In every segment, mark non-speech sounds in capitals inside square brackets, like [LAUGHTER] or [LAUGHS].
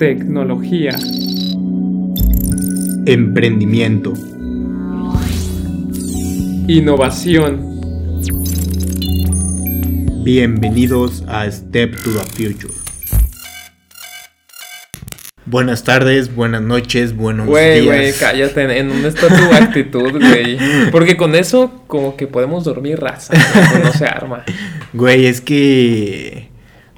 tecnología, emprendimiento, innovación. Bienvenidos a Step to the Future. Buenas tardes, buenas noches, buenos Güey, días. güey, cállate. ¿En dónde está tu [LAUGHS] actitud, güey? Porque con eso, como que podemos dormir raza. güey, No se arma. Güey, es que.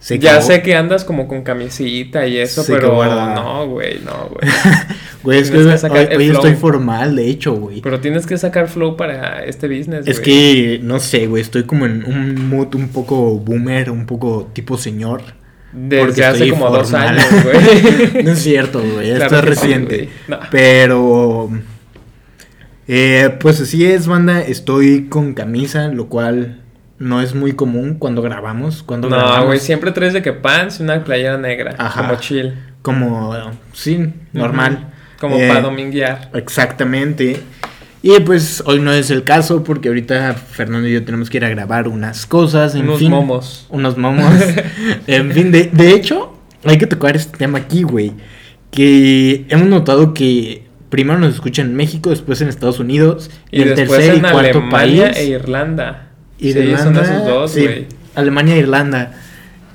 Se ya acabó- sé que andas como con camisita y eso, Se pero no, güey, no, güey. [LAUGHS] Güey, es que, hoy, estoy formal, de hecho, güey. Pero tienes que sacar flow para este business, Es güey. que, no sé, güey, estoy como en un mood un poco boomer, un poco tipo señor. porque Desde hace como dos años, güey. [LAUGHS] no es cierto, güey, esto Claro es sí, reciente. güey. No. Pero, eh, pues así es, banda, estoy con camisa, lo cual no es muy común cuando grabamos. Cuando No, grabamos, güey, siempre traes de que pants y una playera negra. Ajá. Como chill. Como, sí, normal. Como Eh, para dominguear. Exactamente. Y pues hoy no es el caso porque ahorita Fernando y yo tenemos que ir a grabar unas cosas, en Unos fin. momos. Unos momos. [LAUGHS] en fin, de, de hecho, hay que tocar este tema aquí, güey. Que hemos notado que primero nos escuchan en México, después en Estados Unidos, y, Y el tercer y cuarto Alemania país. e Irlanda. Y sí, son Irlanda, esos dos, sí. Alemania e Irlanda.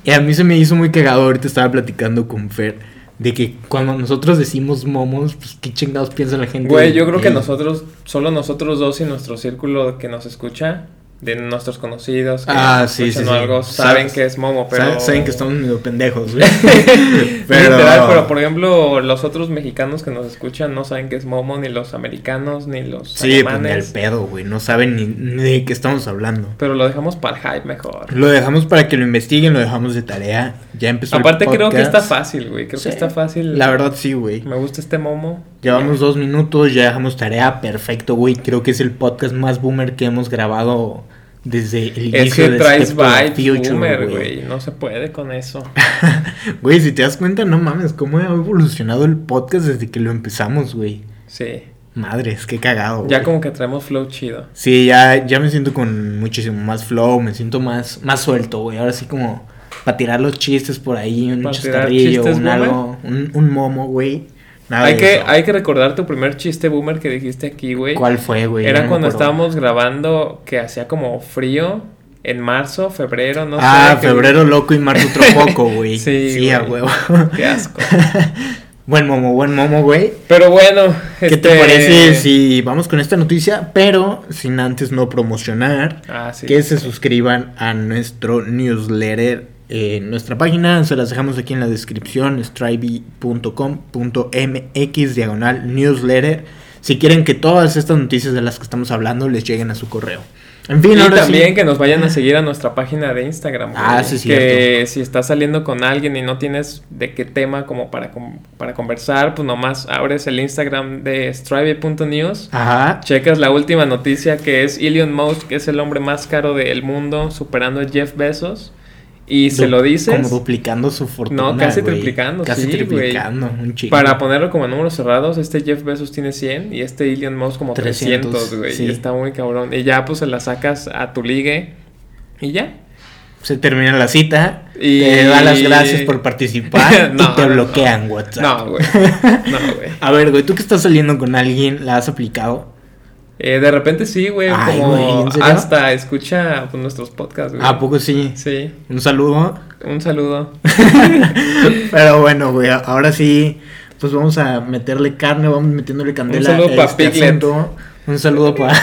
Y a mí se me hizo muy cagado, ahorita estaba platicando con Fer, de que cuando nosotros decimos momos, pues qué chingados piensa la gente. Güey, yo creo que Ey. nosotros, solo nosotros dos y nuestro círculo que nos escucha, de nuestros conocidos que Ah, sí, sí, sí. algo, saben que es Momo, pero... Saben, saben que estamos medio pendejos, güey. [LAUGHS] [LAUGHS] pero... Literal, pero por ejemplo, los otros mexicanos que nos escuchan no saben que es Momo, ni los americanos, ni los Sí, pues ni al alemanes. pedo, güey. No saben ni, ni de qué estamos hablando. pero lo dejamos para el hype mejor. Lo dejamos para que lo investiguen, lo dejamos de tarea. Ya empezó el Aparte creo que está fácil, güey. Creo Sí. que está fácil. La verdad sí, güey. Me gusta este Momo. Llevamos dos minutos, ya dejamos tarea. Perfecto, güey. Creo que es el podcast más boomer que hemos grabado desde el Es inicio que de traes Future, boomer, güey. No se puede con eso. [LAUGHS] Güey, si te das cuenta, no mames, cómo ha evolucionado el podcast desde que lo empezamos, güey. Sí. Madres, qué cagado. Ya como que traemos flow chido. Sí, ya, ya me siento con muchísimo más flow, me siento más, más suelto, güey. Ahora sí como para tirar los chistes por ahí, un ¿Para tirar chascarrillo, un boomer? algo, un, un momo, güey. Nada Hay que, eso. hay que recordar tu primer chiste boomer que dijiste aquí, güey. ¿Cuál fue, güey? Era No cuando estábamos grabando que hacía como frío en marzo, febrero, no ah, sé. que- febrero loco y marzo otro poco, [LAUGHS] güey. Sí, sí, a huevo. Qué asco. [LAUGHS] buen momo, buen momo, güey. Pero bueno, ¿Qué este... te parece si vamos con esta noticia, pero sin antes no promocionar? Ah, sí. que se suscriban a nuestro newsletter en nuestra página, se las dejamos aquí en la descripción, striby.com.mx diagonal newsletter, si quieren que todas estas noticias de las que estamos hablando les lleguen a su correo. En fin, Y ahora también sí. que nos vayan a seguir a nuestra página de Instagram. güey. Ah, sí, Que si estás saliendo con alguien y no tienes de qué tema como para, para conversar, pues nomás abres el Instagram de strive.news. Ajá. Checas la última noticia que es Elon Musk, que es el hombre más caro del mundo, superando a Jeff Bezos. Y se lo dices Como duplicando su fortuna. No, casi triplicando, Casi sí, triplicando, un chingo. para ponerlo como números cerrados. Este Jeff Bezos tiene 100 y este Elon Musk como 300, 300, güey. sí. Está muy cabrón. Y ya pues se la sacas a tu ligue y ya. Se termina la cita, Y- te da las gracias por participar [LAUGHS] No, y te no, bloquean WhatsApp. No, güey. No, güey. [LAUGHS] A ver, güey, tú que estás saliendo con alguien, ¿la has aplicado? Eh, de repente sí, güey. Ay, Como hasta escucha pues, nuestros podcasts, güey. ¿A poco sí? Sí. Un saludo. Un saludo. [LAUGHS] Pero bueno, güey, ahora sí, pues vamos a meterle carne, vamos metiéndole candela. saludo a pa' este Piglet. Un saludo para... [LAUGHS]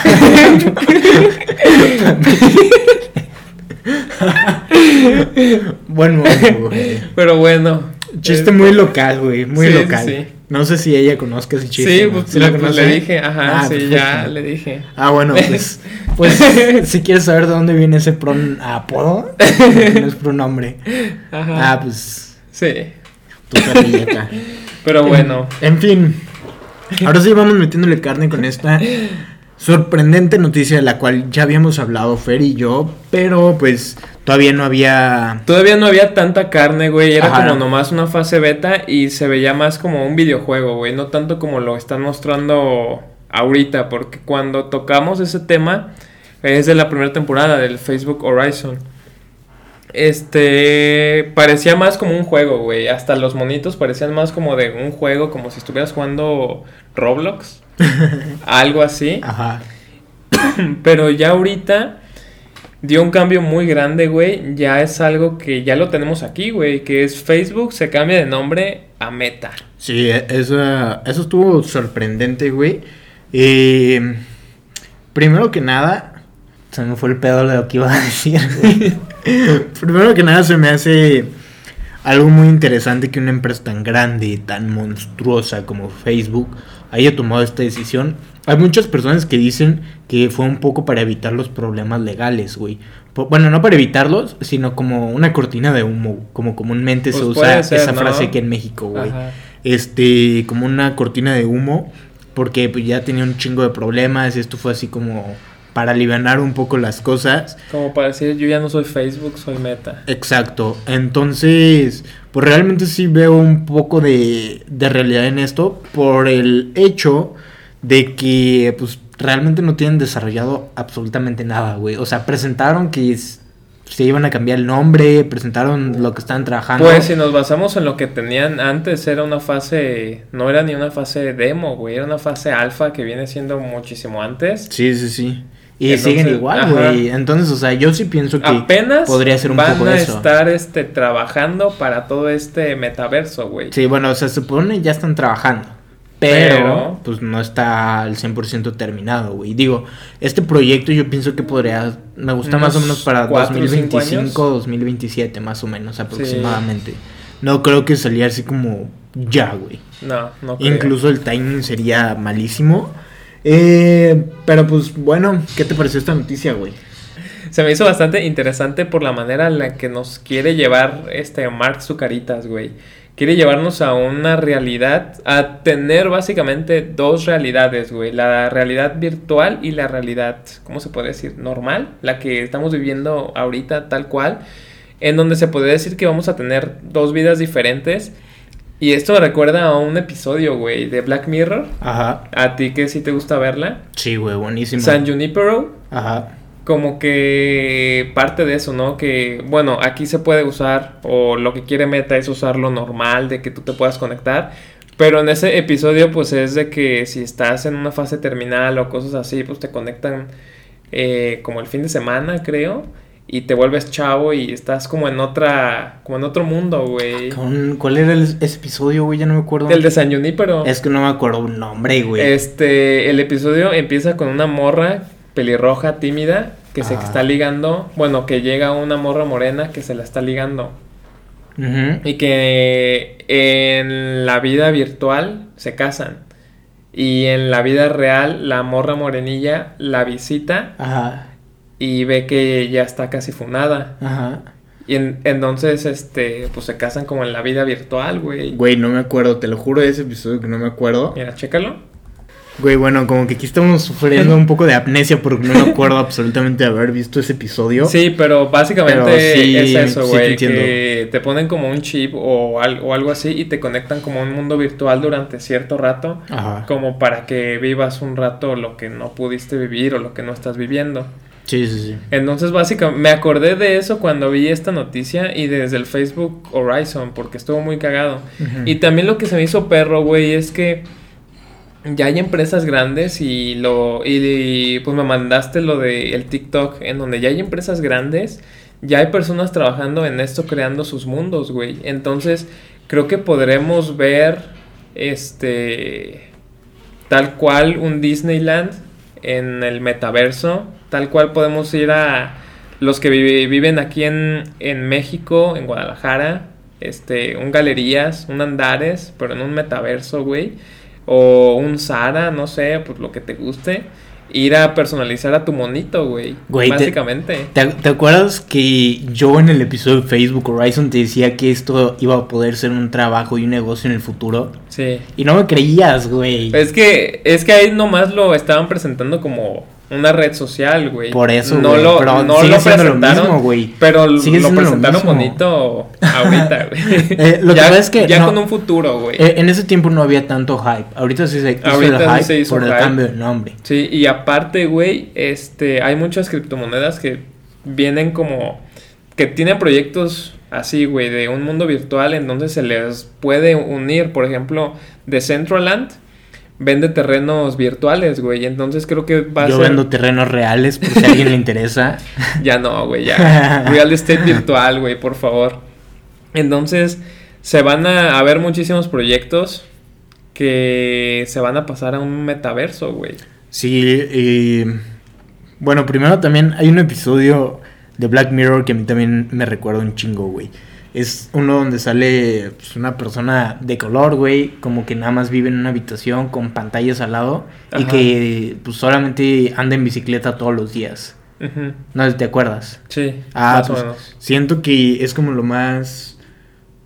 [LAUGHS] bueno, güey. Pero bueno. Chiste eh, muy local, güey, muy sí, local. sí. No sé si ella conozca ese chiste. Sí, ¿no? pues, ¿Sí le, la pues, conoce? le dije, ajá, Ah, sí, perfecto. ya le dije. Ah, bueno, [LAUGHS] pues, pues [LAUGHS] si quieres saber de dónde viene ese pron apodo, no es pronombre. Ajá. Ah, pues, Sí. tu carrilleta. [LAUGHS] Pero bueno. En fin, ahora sí vamos metiéndole carne con esta sorprendente noticia de la cual ya habíamos hablado Fer y yo, pero pues todavía no había... Todavía no había tanta carne, güey. Era Ajá. como nomás una fase beta y se veía más como un videojuego, güey. No tanto como lo están mostrando ahorita, porque cuando tocamos ese tema es de la primera temporada del Facebook Horizon. Este parecía más como un juego, güey. Hasta los monitos parecían más como de un juego, como si estuvieras jugando Roblox. [LAUGHS] algo así. Ajá. [CLEARS THROAT] Pero ya ahorita dio un cambio muy grande, güey. Ya es algo que ya lo tenemos aquí, güey. Que es Facebook se cambia de nombre a Meta. Sí, e- eso, eso estuvo sorprendente, güey. Eh, primero que nada, se me fue el pedo de lo que iba a decir, [LAUGHS] primero que nada, se me hace algo muy interesante que una empresa tan grande, tan monstruosa como Facebook haya tomado esta decisión. Hay muchas personas que dicen que fue un poco para evitar los problemas legales, güey. Bueno, no para evitarlos, sino como una cortina de humo, como comúnmente se Pues usa ser, esa ¿no? frase aquí en México, güey Ajá. este, como una cortina de humo, porque pues, ya tenía un chingo de problemas y esto fue así como para aliviar un poco las cosas. Como para decir, yo ya no soy Facebook, soy Meta. Exacto, entonces, pues realmente sí veo un poco de, de realidad en esto por el hecho de que pues realmente no tienen desarrollado absolutamente nada, güey. O sea, presentaron que es- se iban a cambiar el nombre, presentaron lo que estaban trabajando. Pues si nos basamos en lo que tenían antes, era una fase, no era ni una fase demo, güey, era una fase alfa que viene siendo muchísimo antes. Sí, sí, sí. Y Entonces, siguen igual, güey. Entonces, o sea, yo sí pienso que Apenas podría ser un van poco a eso. estar este, trabajando para todo este metaverso, güey. Sí, bueno, o sea, se supone ya están trabajando. Pero, Pero- pues no está al 100% terminado, güey. Digo, este proyecto yo pienso que podría, me gusta más o menos para cuatro o cinco 2025, 2027, más o menos aproximadamente. No creo que saliera así como ya, güey. No, no creo. Incluso el timing sería malísimo. Eh, pero pues bueno, ¿qué te pareció esta noticia, güey? Se me hizo bastante interesante por la manera en la que nos quiere llevar este Mark Zucaritas, güey. Quiere llevarnos a una realidad, a tener básicamente dos realidades, güey. La realidad virtual y la realidad, ¿cómo se puede decir? Normal, la que estamos viviendo ahorita tal cual, en donde se puede decir que vamos a tener dos vidas diferentes. Y esto me recuerda a un episodio, güey, de Black Mirror. Ajá. A ti que sí te gusta verla. Sí, güey, buenísimo. San Junipero Ajá. como que parte de eso, ¿no? Que, bueno, aquí se puede usar, o lo que quiere Meta es usar lo normal, de que tú te puedas conectar. Pero en ese episodio, pues es de que si estás en una fase terminal o cosas así, pues te conectan eh, como el fin de semana, creo. Y te vuelves chavo y estás como en otra, como en otro mundo, güey. Con- ¿Cuál era el- ese episodio, güey? Ya no me acuerdo. Del de San Junípero. Es que no me acuerdo un nombre, güey. Este, el episodio empieza con una morra pelirroja, tímida, que se Ajá. está ligando, bueno, que llega una morra morena que se la está ligando. Ujú. Y que en la vida virtual se casan. Y en la vida real la morra morenilla la visita Ajá. Y ve que ya está casi funada. Ajá. Y en- entonces, este, pues se casan como en la vida virtual, güey. Güey, no me acuerdo, te lo juro de ese episodio que no me acuerdo. Mira, chécalo. Güey, bueno, como que aquí estamos sufriendo un poco de amnesia porque no me acuerdo absolutamente de haber visto ese episodio. Sí, pero básicamente Pero sí, es eso, sí te güey. entiendo. que te ponen como un chip o, al- o algo así y te conectan como a un mundo virtual durante cierto rato. Ajá. Como para que vivas un rato lo que no pudiste vivir o lo que no estás viviendo. Sí, sí, sí. Entonces, básicamente, me acordé de eso cuando vi esta noticia y desde el Facebook Horizon, porque estuvo muy cagado. Y también lo que se me hizo perro, güey, es que ya hay empresas grandes y lo y, pues me mandaste lo de el TikTok en donde ya hay empresas grandes, ya hay personas trabajando en esto creando sus mundos, güey. Entonces, creo que podremos ver este tal cual un Disneyland en el metaverso, tal cual podemos ir a los que vive- viven aquí en, en México, en Guadalajara, este, un galerías, un andares, pero en un metaverso, güey, o un Zara, no sé, pues lo que te guste, ir a personalizar a tu monito, güey, Güey, te- básicamente. ¿Te, te acuerdas que yo en el episodio de Facebook Horizon te decía que esto iba a poder ser un trabajo y un negocio en el futuro? Sí. Y no me creías, güey. Es que, es que ahí nomás lo estaban presentando como una red social, güey. Por eso, no güey, lo, pero no sigue lo siendo lo presentaron, mismo, güey. Pero Sigue lo presentaron bonito ahorita, güey. [LAUGHS] Eh, lo que ya, pasa es que ya no. con un futuro, güey. Eh, en ese tiempo no había tanto hype. Ahorita sí se hizo Ahorita el sí hype se hizo por el hype. cambio de nombre. Sí, y aparte, güey, este, hay muchas criptomonedas que vienen como que tiene proyectos así, güey, de un mundo virtual, entonces se les puede unir, por ejemplo, Decentraland vende terrenos virtuales, güey. Entonces creo que va a Yo vendo terrenos reales por si a alguien le interesa. [LAUGHS] Ya no, güey, ya. [LAUGHS] Real estate virtual, güey, por favor. Entonces se van a, ver muchísimos proyectos que se van a pasar a un metaverso, güey. Sí, y... Bueno, primero también hay un episodio de Black Mirror que a mí también me recuerda un chingo, güey. Es uno donde sale pues, una persona de color, güey, como que nada más vive en una habitación con pantallas al lado y que pues solamente anda en bicicleta todos los días. No te acuerdas. Sí. Ah, pues, siento que es como lo más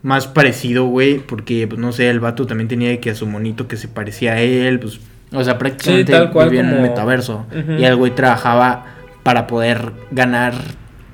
más parecido, güey, porque pues no sé, el vato también tenía que a su monito que se parecía a él, pues o sea, prácticamente vivía en un metaverso y el güey trabajaba para poder ganar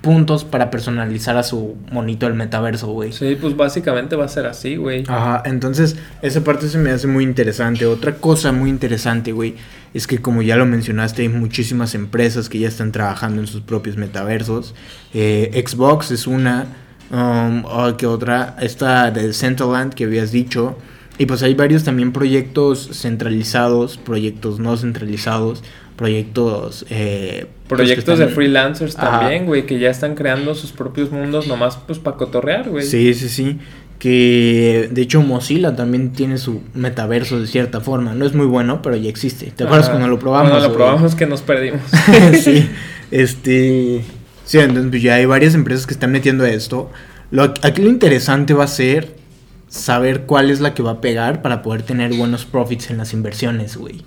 puntos para personalizar a su monito el metaverso, güey. Sí, pues básicamente va a ser así, güey. Ajá, entonces esa parte se me hace muy interesante. Otra cosa muy interesante, güey, es que como ya lo mencionaste, hay muchísimas empresas que ya están trabajando en sus propios metaversos. Eh, Xbox es una, um, que otra, esta de Centraland que habías dicho. Y pues hay varios también proyectos centralizados, proyectos no centralizados proyectos... Eh, pues, proyectos de freelancers también, güey, que ya están creando sus propios mundos nomás pues para cotorrear, güey. Sí, sí, sí. Que de hecho Mozilla también tiene su metaverso de cierta forma. No es muy bueno, pero ya existe. ¿Te acuerdas cuando lo probamos? Cuando lo probamos que nos perdimos. [LAUGHS] sí. [LAUGHS] Este... Sí, entonces pues, ya hay varias empresas que están metiendo esto. Lo, aquí lo interesante va a ser saber cuál es la que va a pegar para poder tener buenos profits en las inversiones, güey.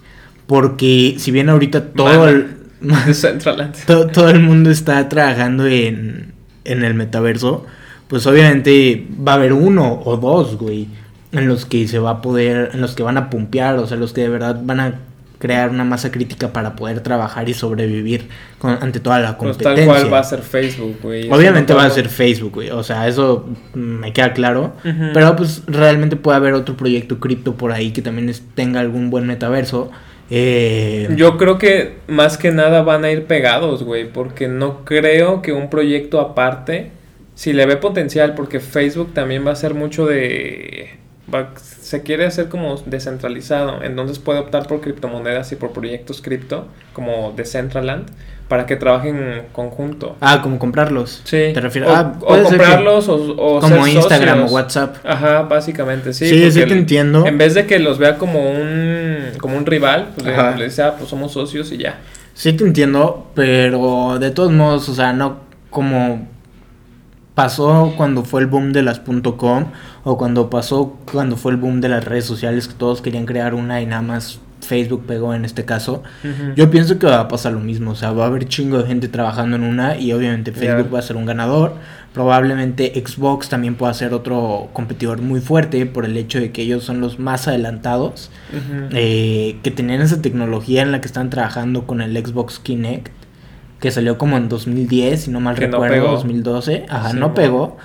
Porque si bien ahorita todo el, [LAUGHS] todo, el mundo está trabajando en, en el metaverso, pues obviamente va a haber uno o dos, güey, en los que se va a poder, en los que van a pumpear, o sea, los que de verdad van a crear una masa crítica para poder trabajar y sobrevivir ante toda la competencia. Pues tal cual va a ser Facebook, güey. Obviamente va a ser Facebook, güey. O sea, eso me queda claro. Pero pues realmente puede haber otro proyecto cripto por ahí que también tenga algún buen metaverso eh, Yo creo que más que nada van a ir pegados, güey, porque no creo que un proyecto aparte, si le ve potencial, porque Facebook también va a ser mucho de... se quiere hacer como descentralizado, entonces puede optar por criptomonedas y por proyectos cripto, como Decentraland para que trabajen en conjunto. Ah, como comprarlos. Sí. ¿Te refieres? O, ah, o comprarlos o, o, Como Instagram o WhatsApp. Ajá, básicamente, sí. Sí, sí te entiendo. En vez de que los vea como un, como un rival, pues le, le dice, ah, pues somos socios y ya. Sí te entiendo, pero de todos modos, o sea, no como pasó cuando fue el boom de las .com o cuando pasó cuando fue el boom de las redes sociales que todos querían crear una y nada más Facebook pegó en este caso, yo pienso que va a pasar lo mismo. O sea, va a haber chingo de gente trabajando en una y obviamente Facebook va a ser un ganador. Probablemente Xbox también pueda ser otro competidor muy fuerte por el hecho de que ellos son los más adelantados, eh, que tenían esa tecnología en la que están trabajando con el Xbox Kinect, que salió como en 2010, si no mal recuerdo, 2012. Ajá, no pegó.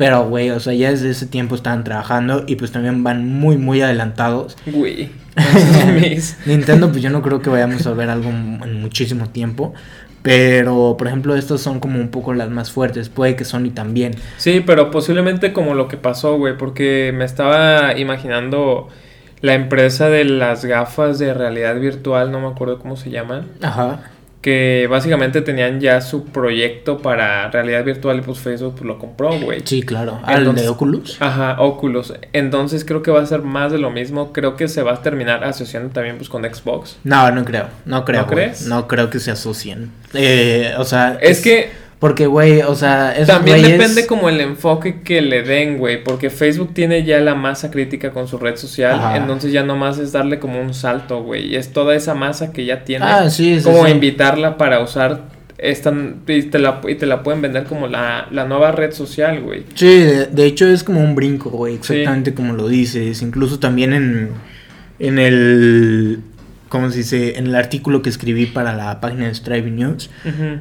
Pero, güey, o sea, ya desde ese tiempo estaban trabajando y pues también van muy, muy adelantados. Güey. [LAUGHS] Nintendo, pues yo no creo que vayamos a ver algo en muchísimo tiempo. Pero, por ejemplo, estas son como un poco las más fuertes. Puede que Sony también. Sí, pero posiblemente como lo que pasó, güey. Porque me estaba imaginando la empresa de las gafas de realidad virtual, no me acuerdo cómo se llaman. Ajá que básicamente tenían ya su proyecto para realidad virtual y pues Facebook pues, lo compró, güey. Sí, claro. ¿Al de Oculus? Ajá, Oculus. Entonces creo que va a ser más de lo mismo. Creo que se va a terminar asociando también pues con Xbox. No, no creo. No creo. ¿No crees? No creo que se asocien. Eh, o sea... Es, que porque, güey, o sea, También depende como el enfoque que le den, güey. Porque Facebook tiene ya la masa crítica con su red social. Entonces ya nomás es darle como un salto, güey. Y es toda esa masa que ya tiene. Ah, sí, Como invitarla para usar esta. Y te la, y te la pueden vender como la, nueva red social, güey. Sí, de, hecho es como un brinco, güey. Exactamente como lo dices. Incluso también en, en el ¿cómo se dice? En el artículo que escribí para la página de Striving News,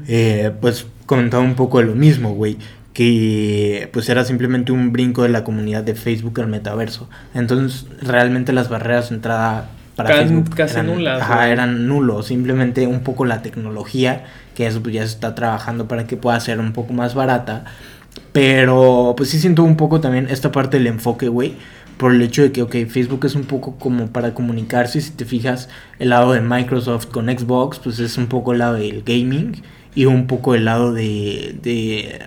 eh, pues comentaba un poco de lo mismo, güey. Que pues era simplemente un brinco de la comunidad de Facebook al metaverso. Entonces, realmente las barreras de entrada para Facebook casi eran, nulas. Ajá, eran nulos. Simplemente un poco la tecnología, que eso pues, ya se está trabajando para que pueda ser un poco más barata. Pero pues sí siento un poco también esta parte del enfoque, güey. Por el hecho de que, ok, Facebook es un poco como para comunicarse. Si te fijas, el lado de Microsoft con Xbox, pues es un poco el lado del gaming y un poco el lado de, de,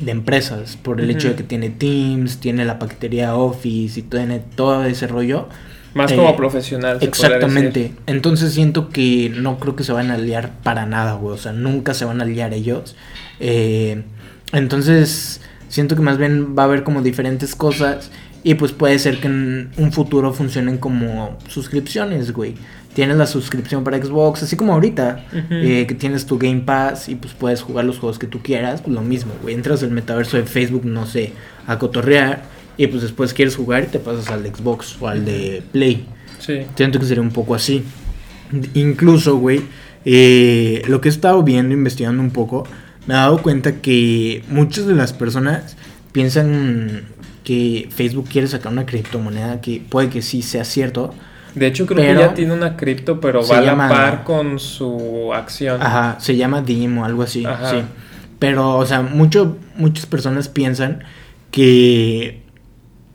de empresas. Por el hecho de que tiene Teams, tiene la paquetería Office y tiene todo ese rollo. Más Eh, como profesional. se podría Exactamente. Entonces siento que no creo que se van a liar para nada, güey. O sea, nunca se van a liar ellos. Eh, entonces siento que más bien va a haber como diferentes cosas. Y pues puede ser que en un futuro funcionen como suscripciones, güey. Tienes la suscripción para Xbox, así como ahorita, eh, que tienes tu Game Pass y pues puedes jugar los juegos que tú quieras, pues lo mismo, güey. Entras al metaverso de Facebook, no sé, a cotorrear y pues después quieres jugar y te pasas al de Xbox o al de Play. Sí. Siento que sería un poco así. Incluso, güey, eh, lo que he estado viendo, investigando un poco, me he dado cuenta que muchas de las personas piensan que Facebook quiere sacar una criptomoneda que puede que sí sea cierto. De hecho, creo Pero- que ya tiene una cripto, pero va a la llama- par con su acción. Ajá, se llama DIM o algo así, Ajá. sí. Pero, o sea, mucho, muchas personas piensan que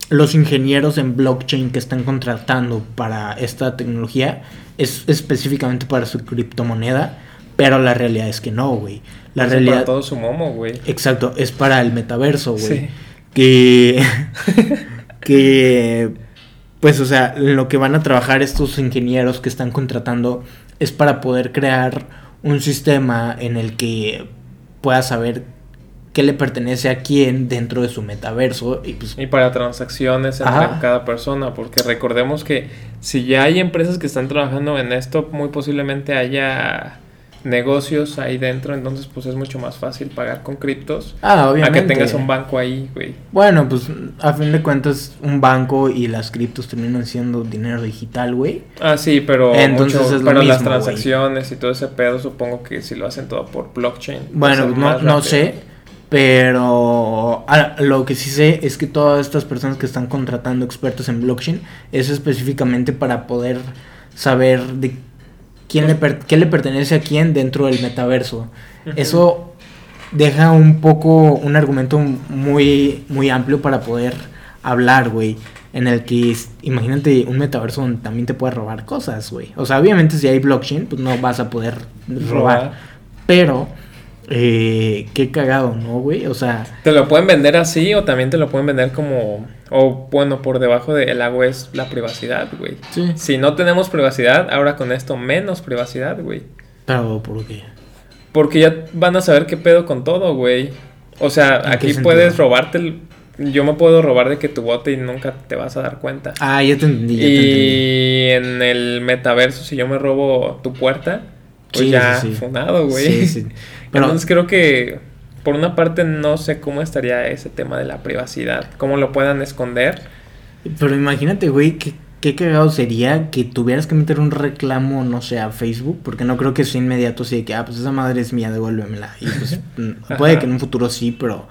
los ingenieros en blockchain que están contratando para esta tecnología es específicamente para su criptomoneda, pero la realidad es que no, güey. La realidad, Para todo su momo, güey. exacto, es para el metaverso, güey. Sí. Que, [LAUGHS] que, pues, o sea, lo que van a trabajar estos ingenieros que están contratando es para poder crear un sistema en el que pueda saber qué le pertenece a quién dentro de su metaverso y pues Y para transacciones entre Ajá. cada persona, porque recordemos que si ya hay empresas que están trabajando en esto, muy posiblemente haya negocios ahí dentro, entonces pues es mucho más fácil pagar con criptos ah obviamente a que tengas un banco ahí, güey. bueno pues a fin de cuentas un banco y las criptos terminan siendo dinero digital güey Ah, sí, pero, Entonces mucho- es lo pero las mismo, transacciones y todo ese pedo, supongo que si lo hacen todo por blockchain. Bueno, no, no sé, pero ah, lo que sí sé es que todas estas personas que están contratando expertos en blockchain es específicamente para poder saber de quién le per- qué le pertenece a quién dentro del metaverso. Eso deja un poco un argumento muy muy amplio para poder hablar, güey. En el que, imagínate un metaverso donde también te puedes robar cosas, güey. O sea, obviamente si hay blockchain, pues no vas a poder robar. Robar. Pero, eh, qué cagado, ¿no, güey? O sea, Te lo pueden vender así o también te lo pueden vender como... O bueno, por debajo del agua es la privacidad, güey. sí. Si no tenemos privacidad, ahora con esto menos privacidad, güey. Pero, ¿por qué? Porque ya van a saber qué pedo con todo, güey. O sea, ¿En qué aquí puedes robarte el... Yo me puedo robar de que tu bote y nunca te vas a dar cuenta. Ah, ya te entendí, ya te entendí. Y en el metaverso, si yo me robo tu puerta, pues Sí, ya sí, sí. funado, güey. [LAUGHS] Pero, Entonces creo que por una parte no sé cómo estaría ese tema de la privacidad, cómo lo puedan esconder. pero imagínate, güey, qué, qué cagado sería que tuvieras que meter un reclamo, no sé, a Facebook, porque no creo que sea inmediato así de que, ah, pues esa madre es mía, devuélvemela. Y pues [LAUGHS] puede que en un futuro sí, pero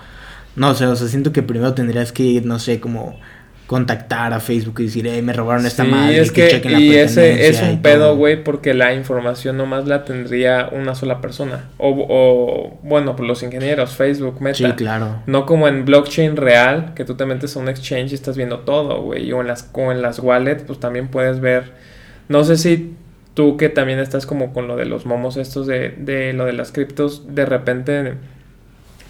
no sé, o sea, siento que primero tendrías que, no sé, como contactar a Facebook y decir, eh, me robaron esta Sí, madre. es que la y ese es un pedo, todo". güey, porque la información nomás la tendría una sola persona. O, o bueno, pues los ingenieros, Facebook, Meta. Sí, claro. No como en blockchain real, que tú te metes a un exchange y estás viendo todo, güey. O en las, o en las wallets, pues también puedes ver. No sé si tú que también estás como con lo de los momos estos de, de lo de las criptos, de repente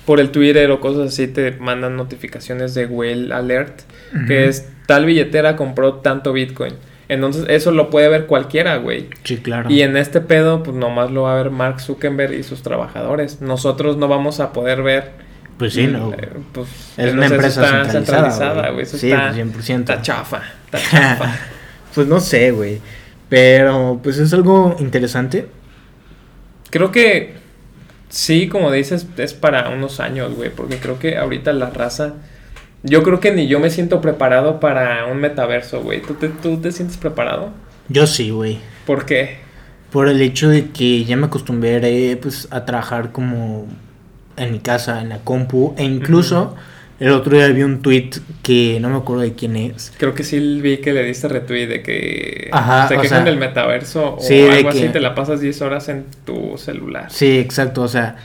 por el Twitter o cosas así te mandan notificaciones de Whale Alert, que es tal billetera compró tanto Bitcoin. Entonces eso lo puede ver cualquiera, güey. Sí, claro. Y en este pedo, pues nomás lo va a ver Mark Zuckerberg y sus trabajadores. Nosotros no vamos a poder ver Pues sí, no. eh, pues, Es una empresa está centralizada, güey. güey. Eso Sí, está, 100%. está chafa. Está [LAUGHS] chafa. pues no sé, güey. Pero pues es algo interesante. creo que sí, como dices, es para unos años, güey. Porque creo que ahorita la raza. Yo creo que ni yo me siento preparado para un metaverso, güey. ¿Tú te, ¿Tú te sientes preparado? Yo sí, güey. ¿Por qué? Por el hecho de que ya me acostumbré pues a trabajar como en mi casa, en la compu. E incluso el otro día vi un tweet que no me acuerdo de quién es. Creo que sí vi que le diste retweet de que Ajá, se o quejan sea, del metaverso o sí, algo así, te la pasas 10 horas en tu celular. Sí, exacto. O sea,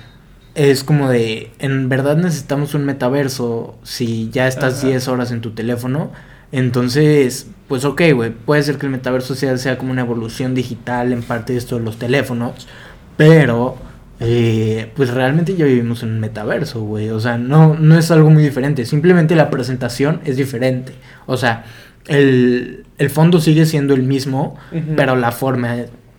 es como de, en verdad necesitamos un metaverso si ya estás Ajá. 10 horas en tu teléfono. Entonces, pues ok, güey, puede ser que el metaverso sea, sea como una evolución digital en parte de esto de los teléfonos, pero eh, pues realmente ya vivimos en un metaverso, güey. O sea, no, no es algo muy diferente, simplemente la presentación es diferente. O sea, el, el fondo sigue siendo el mismo, pero la forma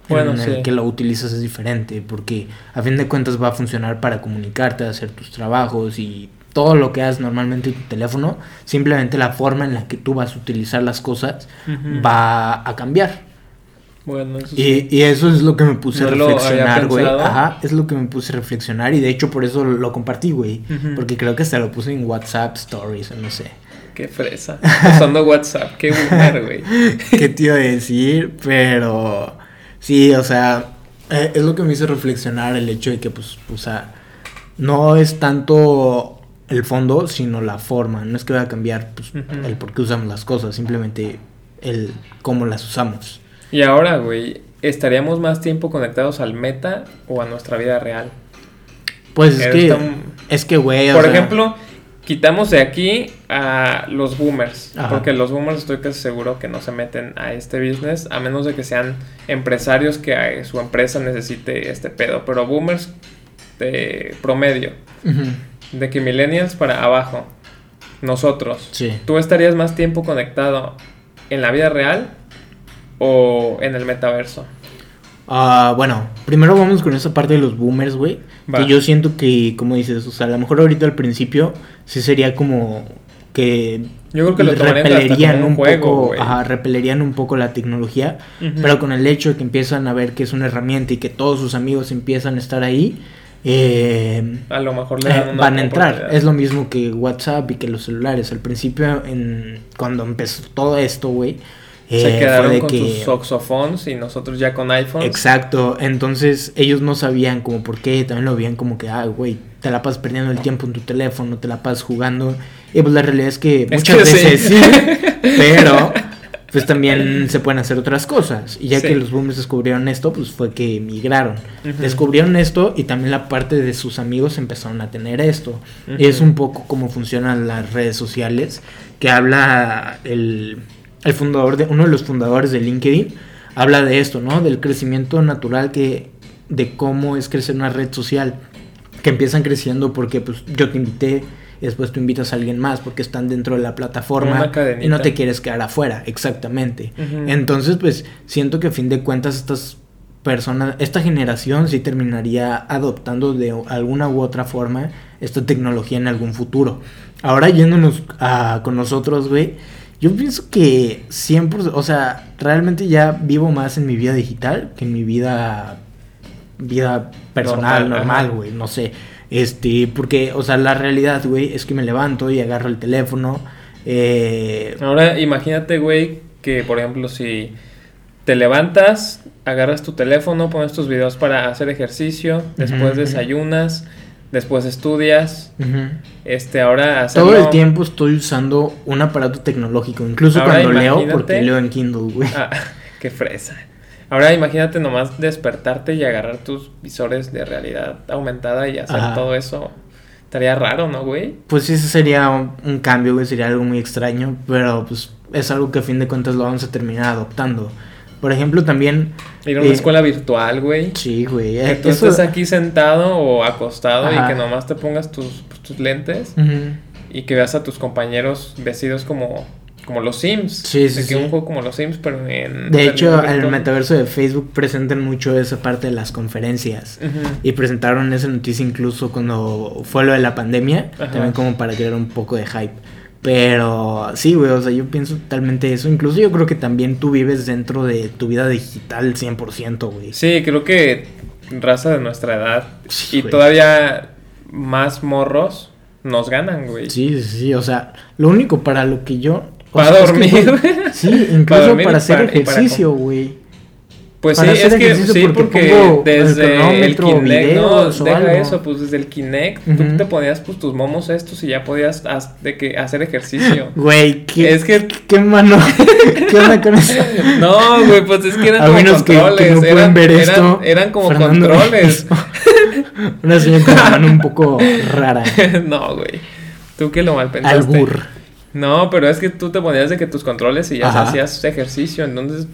Bueno, en el sí. que lo utilizas es diferente, porque a fin de cuentas va a funcionar para comunicarte, hacer tus trabajos y todo lo que hagas normalmente en tu teléfono, simplemente la forma en la que tú vas a utilizar las cosas va a cambiar. Bueno, eso sí. Y, y eso es lo que me puse No a reflexionar, güey. Ajá, es lo que me puse a reflexionar y de hecho por eso lo compartí, güey. Porque creo que hasta lo puse en WhatsApp Stories o no sé. Qué fresa. Usando WhatsApp, qué boomer, güey. [LAUGHS] qué te iba a decir, pero sí, o sea, eh, es lo que me hizo reflexionar el hecho de que, pues, o sea, no es tanto el fondo, sino la forma. No es que vaya a cambiar pues, el por qué usamos las cosas, simplemente el cómo las usamos. Y ahora, güey, ¿estaríamos más tiempo conectados al meta o a nuestra vida real? Pues es que, tan- es que, güey, o Por sea, ejemplo, quitamos de aquí a los boomers, Ajá. porque los boomers estoy casi seguro que no se meten a este business, a menos de que sean empresarios que eh, su empresa necesite este pedo, pero boomers de promedio, de que millennials para abajo, nosotros, sí. ¿tú estarías más tiempo conectado en la vida real o en el metaverso? Ah, bueno, primero vamos con esa parte de los boomers, güey. Que yo siento que, como dices, o sea, a lo mejor ahorita al principio sí sería como que Yo creo que lo tomarían hasta repelerían un juego, poco, ajá, repelerían un poco la tecnología, pero con el hecho de que empiezan a ver que es una herramienta y que todos sus amigos empiezan a estar ahí, eh, A lo mejor le eh, dan una van a entrar. Es lo mismo que WhatsApp y que los celulares. Al principio, en, cuando empezó todo esto, güey, Se fue quedaron con que- sus saxophones y nosotros ya con iPhones. Exacto, entonces ellos no sabían como por qué, también lo veían como que, ah, güey, te la pasas perdiendo el tiempo en tu teléfono, te la pasas jugando. Y pues la realidad es que Es muchas que veces sí, [LAUGHS] pero pues también se pueden hacer otras cosas. Y ya Sí. que los boomers descubrieron esto, pues fue que migraron. Ujú. Descubrieron esto y también la parte de sus amigos empezaron a tener esto. Y es un poco como funcionan las redes sociales, que habla el, el fundador de, uno de los fundadores de LinkedIn, habla de esto, ¿no? Del crecimiento natural que, de cómo es crecer una red social, que empiezan creciendo porque pues yo te invité, y después tú invitas a alguien más porque están dentro de la plataforma y no te quieres quedar afuera, exactamente. Entonces, pues siento que a fin de cuentas estas personas, esta generación sí terminaría adoptando de alguna u otra forma esta tecnología en algún futuro. Ahora yéndonos a, con nosotros, güey, yo pienso que 100%, o sea, realmente ya vivo más en mi vida digital que en mi vida vida personal, Normal, güey, no sé. Este, porque, o sea, la realidad, güey, es que me levanto y agarro el teléfono. Eh, Ahora imagínate, güey, que por ejemplo si te levantas, agarras tu teléfono, pones tus videos para hacer ejercicio, después desayunas, después estudias, este, ahora hacerlo... Todo el tiempo estoy usando un aparato tecnológico, incluso Ahora cuando leo, porque leo en Kindle, güey. Ah, [LAUGHS] qué fresa. Ahora imagínate nomás despertarte y agarrar tus visores de realidad aumentada y hacer Ajá. todo eso. Estaría raro, ¿no, güey? Pues sí, ese sería un, un cambio, güey, sería algo muy extraño, pero pues es algo que a fin de cuentas lo vamos a terminar adoptando. Por ejemplo, también... Ir a una eh, escuela virtual, güey. Sí, güey. Que eh, tú eso- estés aquí sentado o acostado Ajá. y que nomás te pongas tus, pues, tus lentes y que veas a tus compañeros vestidos como, como los Sims. Sí, sí, sí. un juego como los Sims, pero en... De hecho, en el metaverso de Facebook presentan mucho esa parte de las conferencias. Y presentaron esa noticia incluso cuando fue lo de la pandemia, Ajá. también como para crear un poco de hype. Pero sí, güey, o sea, yo pienso totalmente eso. Incluso yo creo que también tú vives dentro de tu vida digital 100%, güey. Sí, creo que raza de nuestra edad Sí, y güey. todavía más morros nos ganan, güey. Sí, sí, sí, o sea, lo único para lo que yo... Para sea, es que, dormir. güey, sí, incluso Para dormir hacer para- y para ejercicio, güey. Pues sí, es que sí, porque desde el Kinect, no, deja algo. eso, pues desde el Kinect tú te ponías pues tus momos estos y ya podías haz- de que hacer ejercicio. [LAUGHS] Güey, ¿qué, Es que- qué mano? [LAUGHS] ¿Qué onda con eso? No, güey, pues es que eran A como menos que- que controles, no eran, ver eran- esto, eran como Fernando controles. [LAUGHS] Una señal con mano un poco rara. no, güey. Tú que lo mal pensaste. Albur. No, pero es que tú te ponías de que tus controles y ya hacías ejercicio, entonces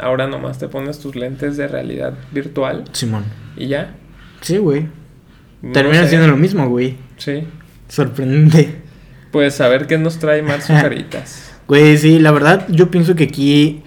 ahora nomás te pones tus lentes de realidad virtual Simón. y ya. Sí, güey. No Termina siendo lo mismo, güey. Sí. Sorprendente. Pues a ver qué nos trae más [LAUGHS] Caritas. Güey, sí, la verdad, yo pienso que aquí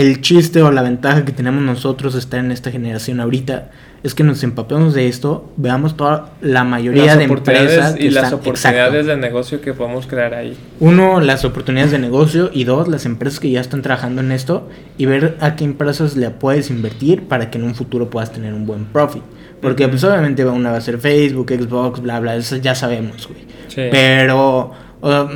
el chiste o la ventaja que tenemos nosotros estar en esta generación ahorita es que nos empapemos de esto, veamos toda la mayoría las de empresas y las están- oportunidades exacto. de negocio que podemos crear ahí. Uno, las oportunidades de negocio y dos, las empresas que ya están trabajando en esto y ver a qué empresas le puedes invertir para que en un futuro puedas tener un buen profit. Porque Ujú. pues obviamente una va a ser Facebook, Xbox, bla, bla, eso ya sabemos, güey. Sí. Pero um,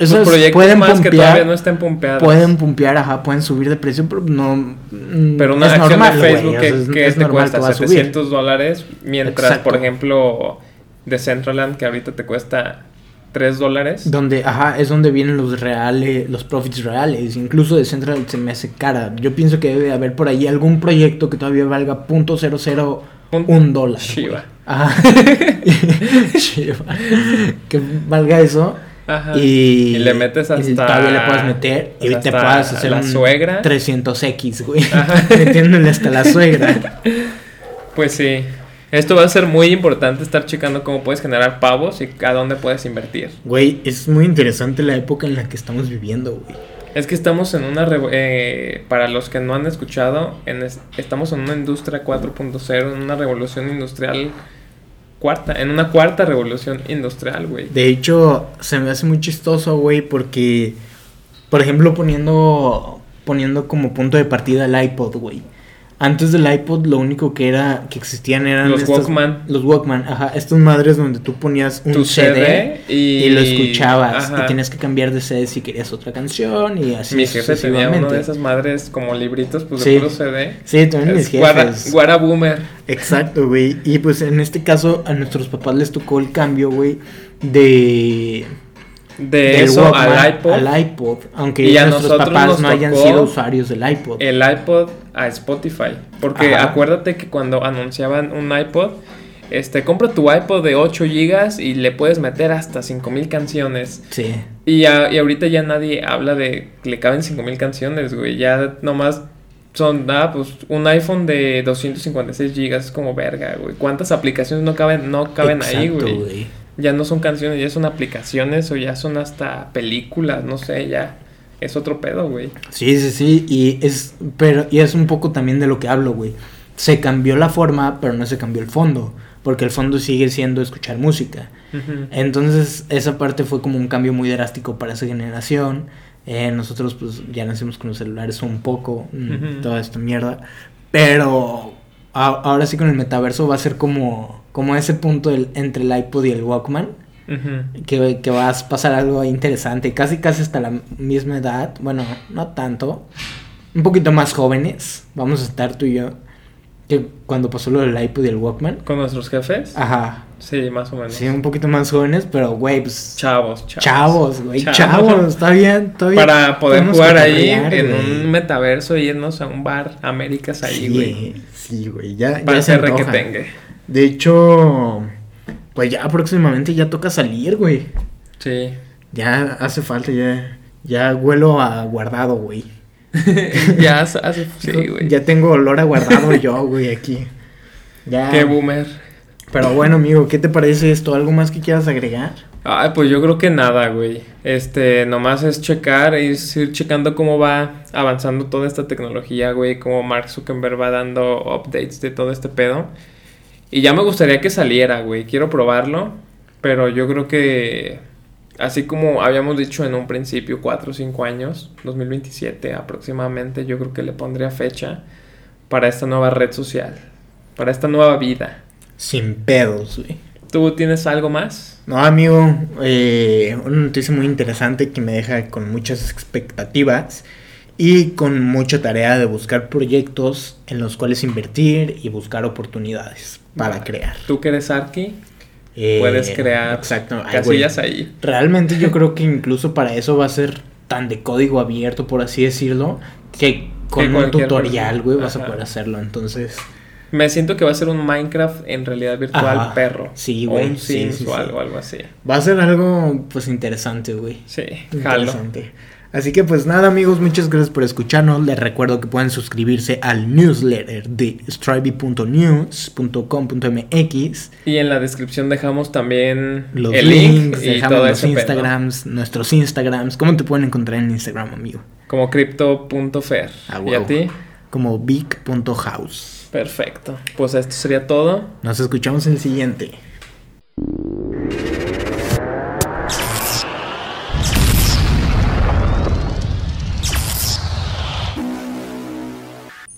esos proyectos pueden más que todavía no estén pumpeados. pueden pumpear, ajá, pueden subir de precio, pero no... mm, Pero una es acción normal, de Facebook o que, sea, es- que es te normal cuesta que va a subir. 700 dólares, mientras, Exacto. por ejemplo, de Centraland, que ahorita te cuesta 3 dólares. Donde, ajá, es donde vienen los reales, los profits reales. Incluso de Central se me hace cara. Yo pienso que debe haber por ahí algún proyecto que todavía valga .00 Un- un dólar. Güey. Ajá. [LAUGHS] Shiba. Que valga eso. Ajá. Y, Y le metes y hasta- todavía le puedes meter. Y te puedes hacer la suegra. 300X, güey. [LAUGHS] Metiéndole hasta la suegra. [LAUGHS] Pues sí. Esto va a ser muy importante estar checando cómo puedes generar pavos y a dónde puedes invertir. Güey, es muy interesante la época en la que estamos viviendo, güey. Es que estamos en una... eh, para los que no han escuchado, en es- estamos en una industria 4.0, en una revolución industrial cuarta, en una cuarta revolución industrial, güey. De hecho, se me hace muy chistoso, güey, porque, por ejemplo, poniendo, poniendo como punto de partida el iPod, güey. Antes del iPod lo único que era que existían eran Los estas- Walkman. Los Walkman, ajá, estas madres donde tú ponías un Tu CD, y, y, lo escuchabas Ajá. y tenías que cambiar de CD si querías otra canción y así Mi jefe tenía uno de esas madres como libritos, pues Sí. de puro CD. Sí, también mis Es guara, jefes. guara boomer. Exacto, güey. Y pues en este caso a nuestros papás les tocó el cambio, güey, de De eso Walkman al iPod. al iPod, aunque Y a nuestros nosotros papás no hayan sido usuarios del iPod. El iPod a Spotify. Porque Ajá. acuérdate que cuando anunciaban un iPod, este, compra tu iPod de 8 GB y le puedes meter hasta 5000 canciones. Sí. Y, a- y ahorita ya nadie habla de que le caben 5000 canciones, güey. Ya nomás son, ah, pues un iPhone de 256 GB es como verga, güey. ¿Cuántas aplicaciones no caben, no caben ahí, Exacto, güey? Ya no son canciones, ya son aplicaciones o ya son hasta películas, no sé, ya. Es otro pedo, güey. Sí, sí, sí, y es pero y es un poco también de lo que hablo, güey. Se cambió la forma, pero no se cambió el fondo, porque el fondo sigue siendo escuchar música. Entonces, esa parte fue como un cambio muy drástico para esa generación. Eh, nosotros, pues, ya nacimos con los celulares un poco, mm, toda esta mierda. Pero a- ahora sí con el metaverso va a ser como, como ese punto del- entre el iPod y el Walkman. Que, que vas a pasar algo interesante, casi casi hasta la misma edad, bueno, no tanto, un poquito más jóvenes, vamos a estar tú y yo, que cuando pasó lo del iPod y el Walkman. ¿Con nuestros jefes? Ajá, Sí, más o menos. sí, un poquito más jóvenes, pero güey, pues Chavos, chavos. Chavos, güey, Chavos. chavos, está bien, está bien. Para poder jugar ahí en güey. un metaverso y irnos a un bar Américas ahí, güey. Sí, sí, güey, ya, Para ya se hacer que antoja. De hecho, pues ya próximamente ya toca salir, güey. Sí. Ya hace falta, ya, ya huelo a guardado, güey. [LAUGHS] ya hace, sí, güey. Ya tengo olor a guardado [LAUGHS] yo, güey, aquí. Ya. Qué boomer. Pero bueno, amigo, ¿qué te parece esto? ¿Algo más que quieras agregar? Ay, pues yo creo que nada, güey. Este, nomás es checar, es ir checando cómo va avanzando toda esta tecnología, güey. Cómo Mark Zuckerberg va dando updates de todo este pedo. Y ya me gustaría que saliera, güey. Quiero probarlo. Pero yo creo que, así como habíamos dicho en un principio, 4 o 5 años, 2027 aproximadamente, yo creo que le pondría fecha para esta nueva red social. Para esta nueva vida. Sin pedos, güey. ¿Tú tienes algo más? No, amigo, eh, una noticia muy interesante que me deja con muchas expectativas y con mucha tarea de buscar proyectos en los cuales invertir y buscar oportunidades para crear. Tú que eres Arki, Eh, puedes crear exacto, casillas ahí. Realmente yo [LAUGHS] creo que incluso para eso va a ser tan de código abierto, por así decirlo, que con un tutorial, güey, vas a poder hacerlo. Entonces, Me siento que va a ser un Minecraft en realidad virtual Ajá. perro. Sí, O güey, un sí, Sims sí, o sí. algo, así. Va a ser algo, pues, interesante, güey. Sí, jalo. Así que pues nada amigos, muchas gracias por escucharnos. Les recuerdo que pueden suscribirse al newsletter de strivey.news.com.mx. Y en la descripción dejamos también Los el link links, y todo los pedo. Instagrams, nuestros Instagrams. ¿Cómo te pueden encontrar en Instagram, amigo? Como crypto.fer. Ah, ¿Y a ti? Como big.house. Perfecto. Pues esto sería todo. Nos escuchamos en el siguiente.